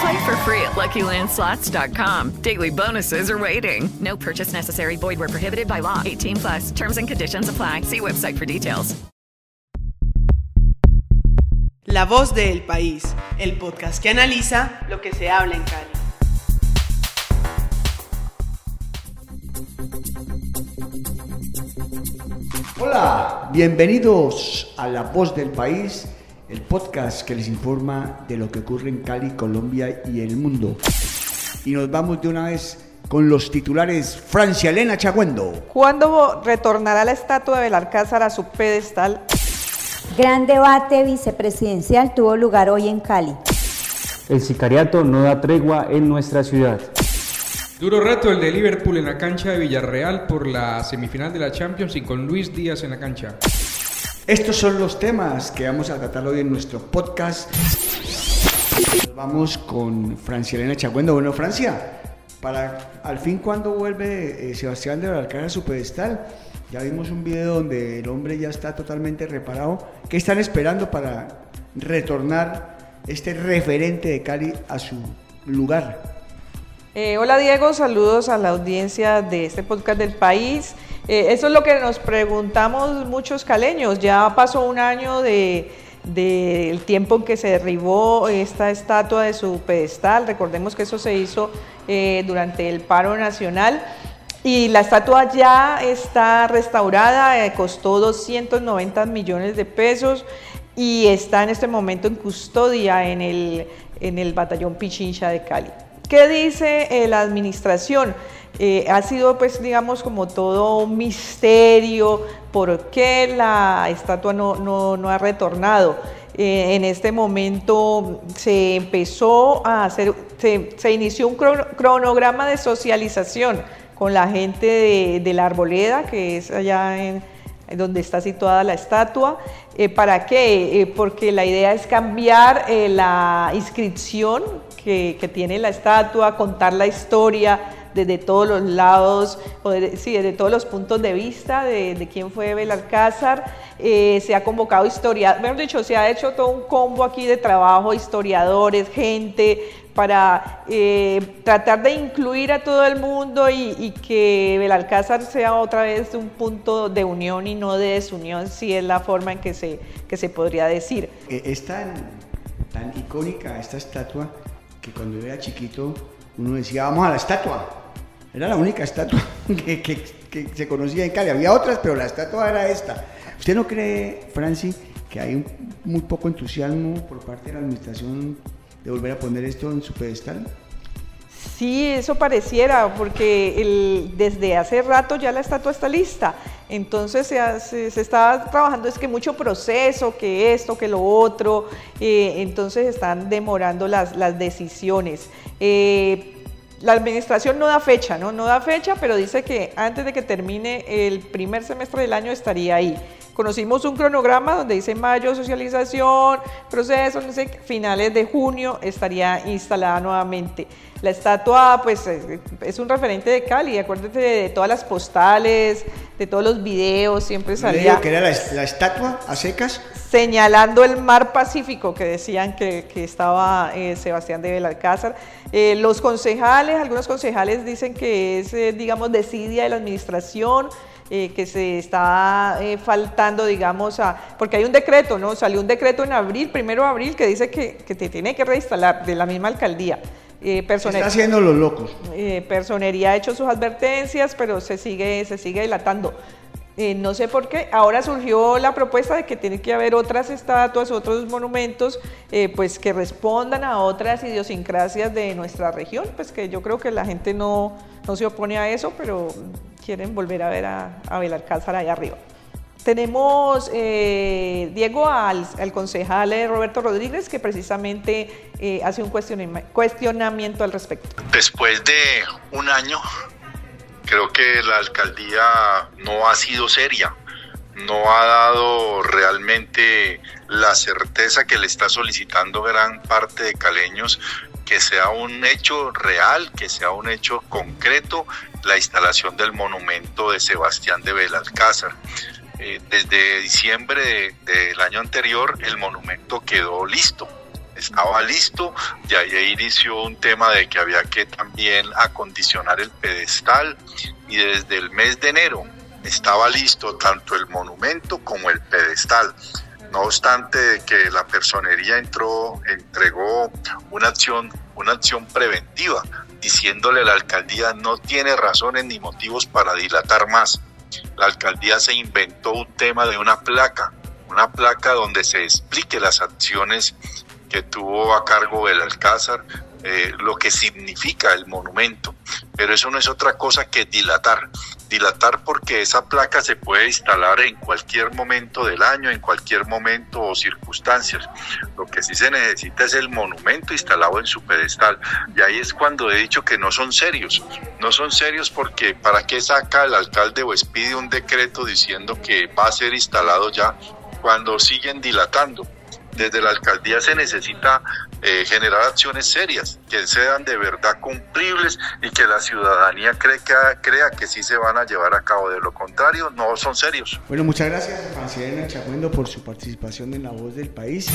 Play for free at LuckyLandSlots.com. Daily bonuses are waiting. No purchase necessary. Void where prohibited by law. 18 plus. Terms and conditions apply. See website for details. La voz del país, el podcast que analiza lo que se habla en Cali. Hola, bienvenidos a La Voz del País, el podcast que les informa de lo que ocurre en Cali, Colombia y el mundo. Y nos vamos de una vez con los titulares Francia Elena Chagüendo. ¿Cuándo retornará la estatua de Belalcázar a su pedestal? Gran debate vicepresidencial tuvo lugar hoy en Cali. El sicariato no da tregua en nuestra ciudad. Duro reto el de Liverpool en la cancha de Villarreal por la semifinal de la Champions y con Luis Díaz en la cancha. Estos son los temas que vamos a tratar hoy en nuestro podcast. Vamos con Francia Elena Chagüendo. Bueno, Francia, para al fin cuando vuelve eh, Sebastián de Belalcázar a su pedestal, ya vimos un video donde el hombre ya está totalmente reparado. ¿Qué están esperando para retornar este referente de Cali a su lugar? Eh, hola Diego, saludos a la audiencia de este podcast del país. Eh, eso es lo que nos preguntamos muchos caleños. Ya pasó un año de del tiempo en que se derribó esta estatua de su pedestal. Recordemos que eso se hizo eh, durante el paro nacional. Y la estatua ya está restaurada, eh, costó 290 millones de pesos y está en este momento en custodia en el, en el batallón Pichincha de Cali. ¿Qué dice eh, la administración? Eh, ha sido, pues, digamos, como todo un misterio por qué la estatua no, no, ha retornado. Eh, en este momento se empezó a hacer, se, inició un cronograma de socialización con la gente de, la Arboleda, que es allá en, donde está situada la estatua. ¿Para qué? Porque la idea es cambiar la inscripción que, tiene la estatua, contar la historia desde todos los lados, sí, desde todos los puntos de vista de, quién fue Belalcázar. se ha convocado historiadores, mejor dicho, se ha hecho todo un combo aquí de trabajo, historiadores, gente, para eh, tratar de incluir a todo el mundo y, que Belalcázar sea otra vez un punto de unión y no de desunión, si es la forma en que se, que se podría decir. Es tan, tan icónica esta estatua que cuando yo era chiquito uno decía, vamos a la estatua. Era la única estatua que, se conocía en Cali. Había otras, pero la estatua era esta. ¿Usted no cree, Franci, que hay un, muy poco entusiasmo por parte de la administración de volver a poner esto en su pedestal? Sí, eso pareciera, porque el, desde hace rato ya la estatua está lista. Entonces se, se, está trabajando, es que mucho proceso, que esto, que lo otro. Eh, entonces están demorando las, las decisiones. Eh, la administración no da fecha, ¿no? No da fecha, pero dice que antes de que termine el primer semestre del año estaría ahí. Conocimos un cronograma donde dice mayo, socialización, proceso, no sé, finales de junio estaría instalada nuevamente. La estatua, pues, es un referente de Cali, acuérdate de todas las postales, de todos los videos, siempre salía... que era la, la, estatua a secas? Señalando el mar Pacífico, que decían que, que estaba eh, Sebastián de Belalcázar. Eh, los concejales, algunos concejales dicen que es, eh, digamos, desidia de la administración, eh, que se está eh, faltando, digamos, a, porque hay un decreto, ¿no? Salió un decreto en abril, primero de abril, que dice que, que te tiene que reinstalar de la misma alcaldía. Eh, está haciendo los locos. Eh, personería ha hecho sus advertencias, pero se sigue, se sigue dilatando. Eh, no sé por qué. Ahora surgió la propuesta de que tiene que haber otras estatuas, otros monumentos, eh, pues que respondan a otras idiosincrasias de nuestra región. Pues que yo creo que la gente no, no se opone a eso, pero quieren volver a ver a, a Belalcázar ahí arriba. Tenemos, eh, Diego, al, al, concejal Roberto Rodríguez, que precisamente eh, hace un cuestionamiento al respecto. Después de un año Creo que la alcaldía no ha sido seria, no ha dado realmente la certeza que le está solicitando gran parte de caleños que sea un hecho real, que sea un hecho concreto la instalación del monumento de Sebastián de Belalcázar. Eh, desde diciembre del año anterior el monumento quedó listo estaba listo, y ahí inició un tema de que había que también acondicionar el pedestal y desde el mes de enero estaba listo tanto el monumento como el pedestal. No obstante que la personería entró, entregó una acción, una acción preventiva, diciéndole a la alcaldía no tiene razones ni motivos para dilatar más. La alcaldía se inventó un tema de una placa, una placa donde se explique las acciones que tuvo a cargo el Alcázar, eh, lo que significa el monumento. Pero eso no es otra cosa que dilatar. Dilatar porque esa placa se puede instalar en cualquier momento del año, en cualquier momento o circunstancias. Lo que sí se necesita es el monumento instalado en su pedestal. Y ahí es cuando he dicho que no son serios. No son serios porque ¿para qué saca el alcalde o expide un decreto diciendo que va a ser instalado ya cuando siguen dilatando? Desde la alcaldía se necesita eh, generar acciones serias, que sean de verdad cumplibles y que la ciudadanía cree que, crea que sí se van a llevar a cabo. De lo contrario, no son serios. Bueno, muchas gracias, Francina Chagüendo, por su participación en La Voz del País.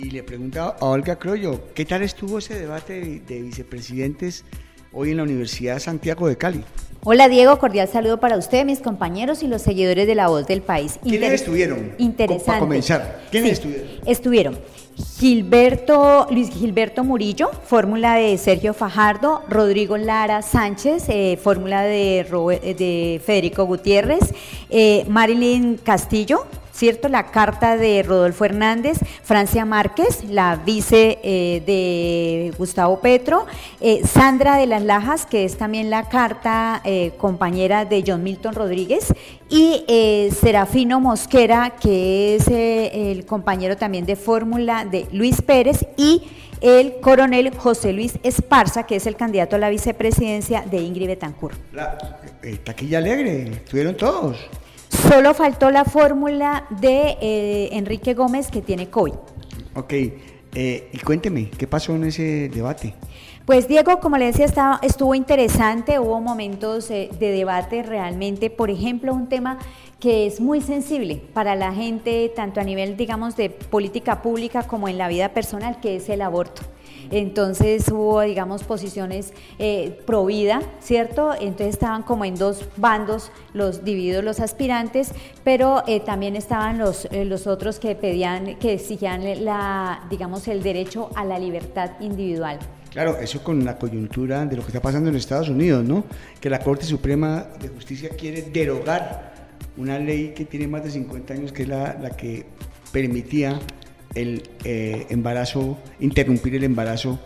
Y le preguntaba a Olga Croyo, ¿qué tal estuvo ese debate de vicepresidentes hoy en la Universidad Santiago de Cali? Hola Diego, cordial saludo para usted, mis compañeros y los seguidores de La Voz del País. ¿Quiénes estuvieron? Interesante. Para comenzar, ¿quiénes estuvieron? Estuvieron Gilberto, Luis Gilberto Murillo, fórmula de Sergio Fajardo, Rodrigo Lara Sánchez, eh, fórmula de, de, Federico Gutiérrez, eh, Marilyn Castillo, ¿cierto? La carta de Rodolfo Hernández, Francia Márquez, la vice eh, de Gustavo Petro, eh, Sandra de las Lajas, que es también la carta eh, compañera de John Milton Rodríguez, y Serafino Mosquera, que es el compañero también de fórmula de Luis Pérez, y el coronel José Luis Esparza, que es el candidato a la vicepresidencia de Ingrid Betancourt. La taquilla alegre, estuvieron todos. Solo faltó la fórmula de eh, Enrique Gómez que tiene COVID. Ok, eh, y cuénteme, ¿qué pasó en ese debate? Pues Diego, como le decía, estaba, estuvo interesante, hubo momentos eh, de debate realmente, por ejemplo, un tema que es muy sensible para la gente, tanto a nivel, digamos, de política pública como en la vida personal, que es el aborto. Entonces hubo, digamos, posiciones eh, ¿cierto? Entonces estaban como en dos bandos los divididos los aspirantes, pero eh, también estaban los, eh, los otros que pedían, que exigían la, digamos, el derecho a la libertad individual. Claro, eso con la coyuntura de lo que está pasando en Estados Unidos, ¿no? Que la Corte Suprema de Justicia quiere derogar una ley que tiene más de 50 años, que es la, la que permitía el eh, embarazo, interrumpir el embarazo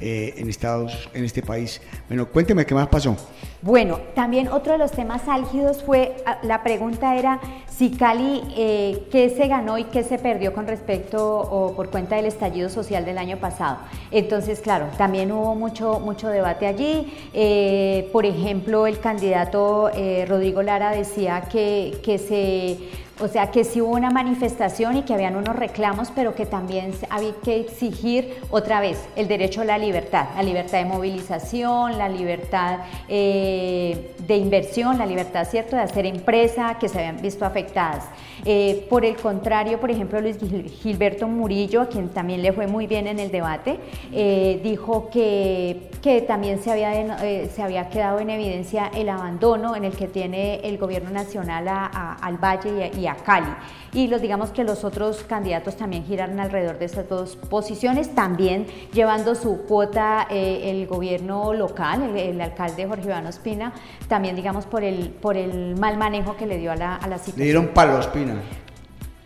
eh, en Estados, en este país. Bueno, cuénteme qué más pasó. Bueno, también otro de los temas álgidos fue, ah, la pregunta era si Cali, eh, ¿qué se ganó y qué se perdió con respecto o por cuenta del estallido social del año pasado? Entonces, claro, también hubo mucho, mucho debate allí. por ejemplo, el candidato Rodrigo Lara decía que, que se o sea, que sí hubo una manifestación y que habían unos reclamos, pero que también había que exigir otra vez el derecho a la libertad, la libertad de movilización, la libertad eh, de inversión, la libertad, ¿cierto?, de hacer empresa, que se habían visto afectadas. Eh, por el contrario, por ejemplo, Luis Gilberto Murillo, a quien también le fue muy bien en el debate, eh, dijo que, que también se había, se había quedado en evidencia el abandono en el que tiene el gobierno nacional al Valle y a a Cali. Y los digamos que los otros candidatos también giraron alrededor de estas dos posiciones, también llevando su cuota eh, el gobierno local, el, alcalde Jorge Iván Ospina, también digamos por el, por el mal manejo que le dio a la, a la situación. Le dieron palo a Ospina.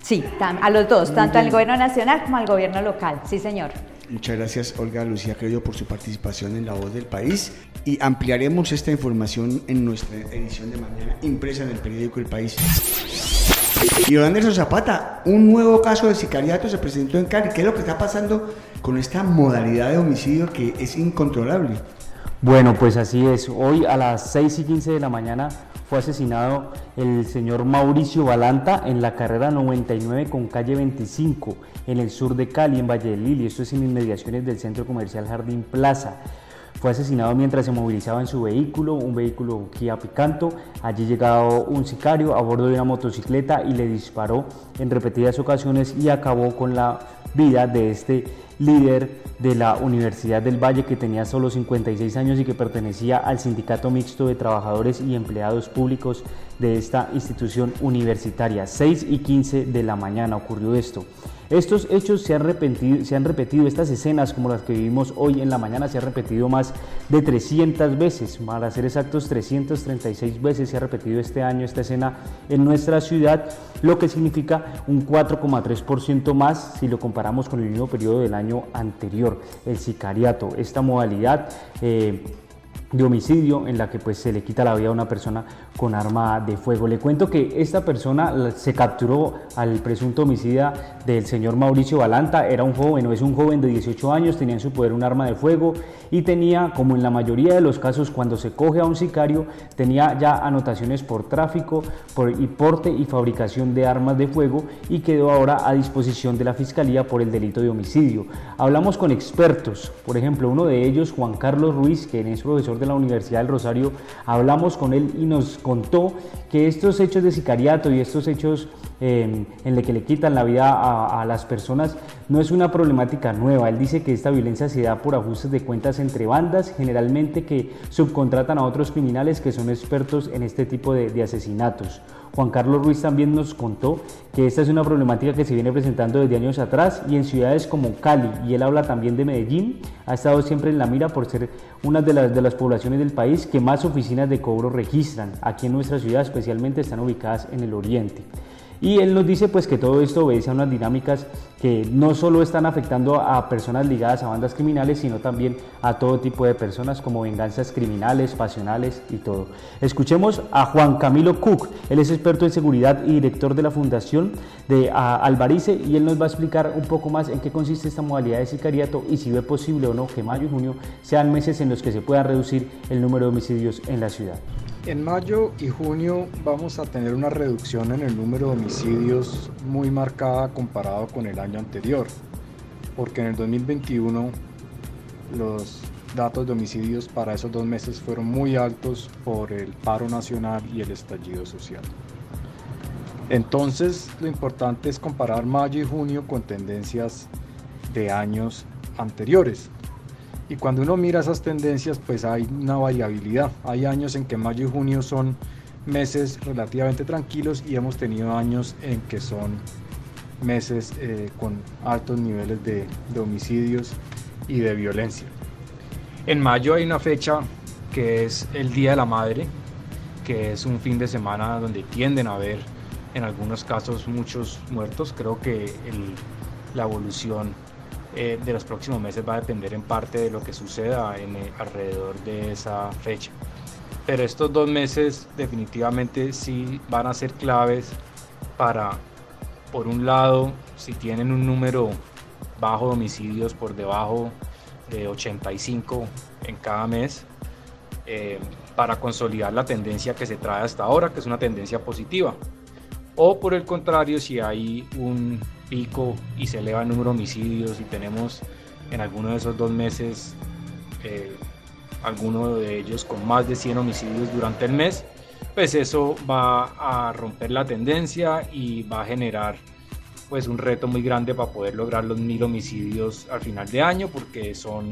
Sí, a los dos, tanto al gobierno nacional como al gobierno local, sí señor. Muchas gracias Olga Lucía Creo por su participación en La Voz del País y ampliaremos esta información en nuestra edición de mañana impresa en el periódico El País. Y Anderson Zapata, un nuevo caso de sicariato se presentó en Cali. ¿Qué es lo que está pasando con esta modalidad de homicidio que es incontrolable? Bueno, pues así es. Hoy a las 6 y 15 de la mañana fue asesinado el señor Mauricio Balanta en la carrera 99 con calle 25 en el sur de Cali, en Valle del Lili. Esto es en inmediaciones del centro comercial Jardín Plaza. Fue asesinado mientras se movilizaba en su vehículo, un vehículo Kia Picanto. Allí llegado un sicario a bordo de una motocicleta y le disparó en repetidas ocasiones y acabó con la vida de este líder de la Universidad del Valle que tenía solo 56 años y que pertenecía al Sindicato Mixto de Trabajadores y Empleados Públicos de esta institución universitaria. 6 y 15 de la mañana ocurrió esto. Estos hechos se han, repetido, se han repetido, estas escenas como las que vivimos hoy en la mañana, se han repetido más de 300 veces, para ser exactos 336 veces se ha repetido este año esta escena en nuestra ciudad, lo que significa un 4,3% más si lo comparamos con el mismo periodo del año anterior, el sicariato, esta modalidad. Eh, de homicidio en la que pues se le quita la vida a una persona con arma de fuego. Le cuento que esta persona se capturó al presunto homicida del señor Mauricio Balanta, era un joven o es un joven de 18 años, tenía en su poder un arma de fuego y tenía, como en la mayoría de los casos cuando se coge a un sicario, tenía ya anotaciones por tráfico por, y porte y fabricación de armas de fuego y quedó ahora a disposición de la Fiscalía por el delito de homicidio. Hablamos con expertos, por ejemplo, uno de ellos, Juan Carlos Ruiz, que es profesor de la Universidad del Rosario, hablamos con él y nos contó que estos hechos de sicariato y estos hechos eh, en los que le quitan la vida a, las personas no es una problemática nueva. Él dice que esta violencia se da por ajustes de cuentas entre bandas, generalmente que subcontratan a otros criminales que son expertos en este tipo de, de asesinatos. Juan Carlos Ruiz también nos contó que esta es una problemática que se viene presentando desde años atrás y en ciudades como Cali, y él habla también de Medellín, ha estado siempre en la mira por ser una de las, de las poblaciones del país que más oficinas de cobro registran. Aquí en nuestra ciudad especialmente están ubicadas en el oriente. Y él nos dice pues que todo esto obedece a unas dinámicas que no solo están afectando a personas ligadas a bandas criminales, sino también a todo tipo de personas como venganzas criminales, pasionales y todo. Escuchemos a Juan Camilo Cook, él es experto en seguridad y director de la Fundación de Alvarice y él nos va a explicar un poco más en qué consiste esta modalidad de sicariato y si ve posible o no que mayo y junio sean meses en los que se pueda reducir el número de homicidios en la ciudad. En mayo y junio vamos a tener una reducción en el número de homicidios muy marcada comparado con el año anterior, porque en el 2021 los datos de homicidios para esos dos meses fueron muy altos por el paro nacional y el estallido social. Entonces lo importante es comparar mayo y junio con tendencias de años anteriores. Y cuando uno mira esas tendencias, pues hay una variabilidad. Hay años en que mayo y junio son meses relativamente tranquilos y hemos tenido años en que son meses eh, con altos niveles de, homicidios y de violencia. En mayo hay una fecha que es el Día de la Madre, que es un fin de semana donde tienden a haber en algunos casos muchos muertos. Creo que la evolución eh, de los próximos meses va a depender en parte de lo que suceda en, eh, alrededor de esa fecha. Pero estos dos meses definitivamente sí van a ser claves para, por un lado, si tienen un número bajo de homicidios por debajo de 85 en cada mes, eh, para consolidar la tendencia que se trae hasta ahora, que es una tendencia positiva. O por el contrario, si hay un pico y se eleva el número de homicidios y tenemos en alguno de esos dos meses eh, alguno de ellos con más de 100 homicidios durante el mes, pues eso va a romper la tendencia y va a generar pues un reto muy grande para poder lograr los mil homicidios al final de año porque son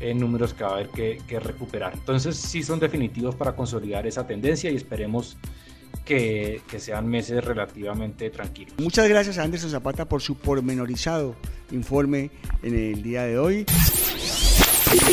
eh, números que va a haber que, que recuperar. Entonces sí son definitivos para consolidar esa tendencia y esperemos que, que sean meses relativamente tranquilos. Muchas gracias a Anderson Zapata por su pormenorizado informe en el día de hoy.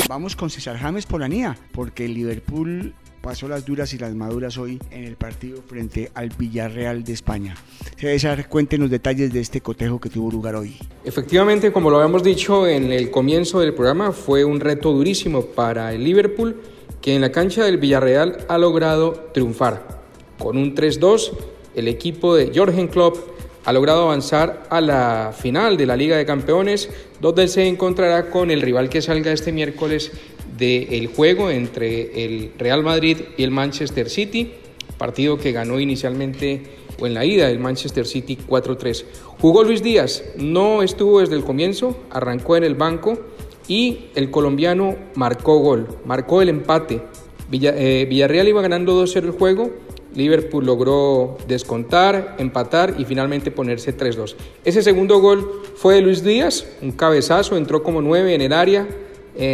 Vamos con César James Polanía, porque el Liverpool pasó las duras y las maduras hoy en el partido frente al Villarreal de España. César, cuéntenos detalles de este cotejo que tuvo lugar hoy. Efectivamente, como lo habíamos dicho en el comienzo del programa, fue un reto durísimo para el Liverpool, que en la cancha del Villarreal ha logrado triunfar. Con un 3-2, el equipo de Jorgen Klopp ha logrado avanzar a la final de la Liga de Campeones, donde se encontrará con el rival que salga este miércoles del juego entre el Real Madrid y el Manchester City, partido que ganó inicialmente o en la ida el Manchester City 4-3. Jugó Luis Díaz, no estuvo desde el comienzo, arrancó en el banco y el colombiano marcó gol, marcó el empate. Eh, Villarreal iba ganando 2-0 el juego, Liverpool logró descontar, empatar y finalmente ponerse 3-2. Ese segundo gol fue de Luis Díaz, un cabezazo, entró como 9 en el área,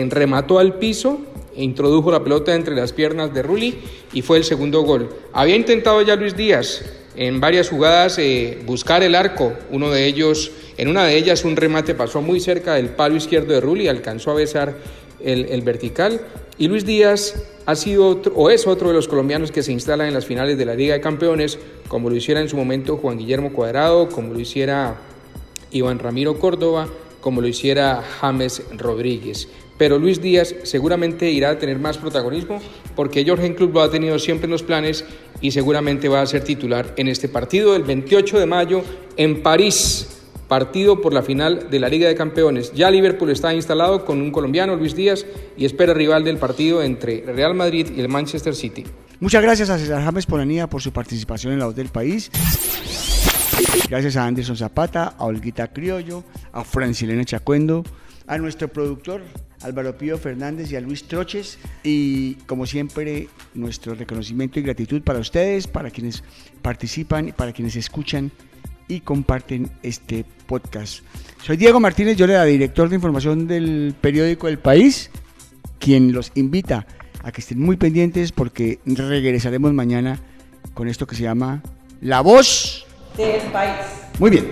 remató al piso e introdujo la pelota entre las piernas de Rulli y fue el segundo gol. Había intentado ya Luis Díaz en varias jugadas eh, buscar el arco, uno de ellos, en una de ellas un remate pasó muy cerca del palo izquierdo de Rulli, alcanzó a besar el, vertical y Luis Díaz ha sido o es otro de los colombianos que se instala en las finales de la Liga de Campeones, como lo hiciera en su momento Juan Guillermo Cuadrado, como lo hiciera Iván Ramiro Córdoba, como lo hiciera James Rodríguez pero Luis Díaz seguramente irá a tener más protagonismo porque Jorgen Club lo ha tenido siempre en los planes y seguramente va a ser titular en este partido del 28 de mayo en París. Partido por la final de la Liga de Campeones. Ya Liverpool está instalado con un colombiano, Luis Díaz, y espera rival del partido entre Real Madrid y el Manchester City. Muchas gracias a César James Polanía por su participación en la voz del país. Gracias a Anderson Zapata, a Olguita Criollo, a Francilena Chacuendo, a nuestro productor Álvaro Pío Fernández y a Luis Troches. Y como siempre, nuestro reconocimiento y gratitud para ustedes, para quienes participan, para quienes escuchan y comparten este podcast. Soy Diego Martínez, yo le da director de información del periódico El País, quien los invita a que estén muy pendientes porque regresaremos mañana con esto que se llama La Voz del País. Muy bien.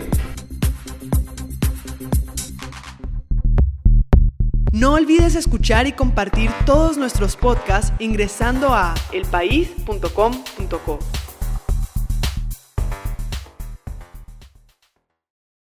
No olvides escuchar y compartir todos nuestros podcasts ingresando a elpaís.com.co.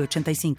85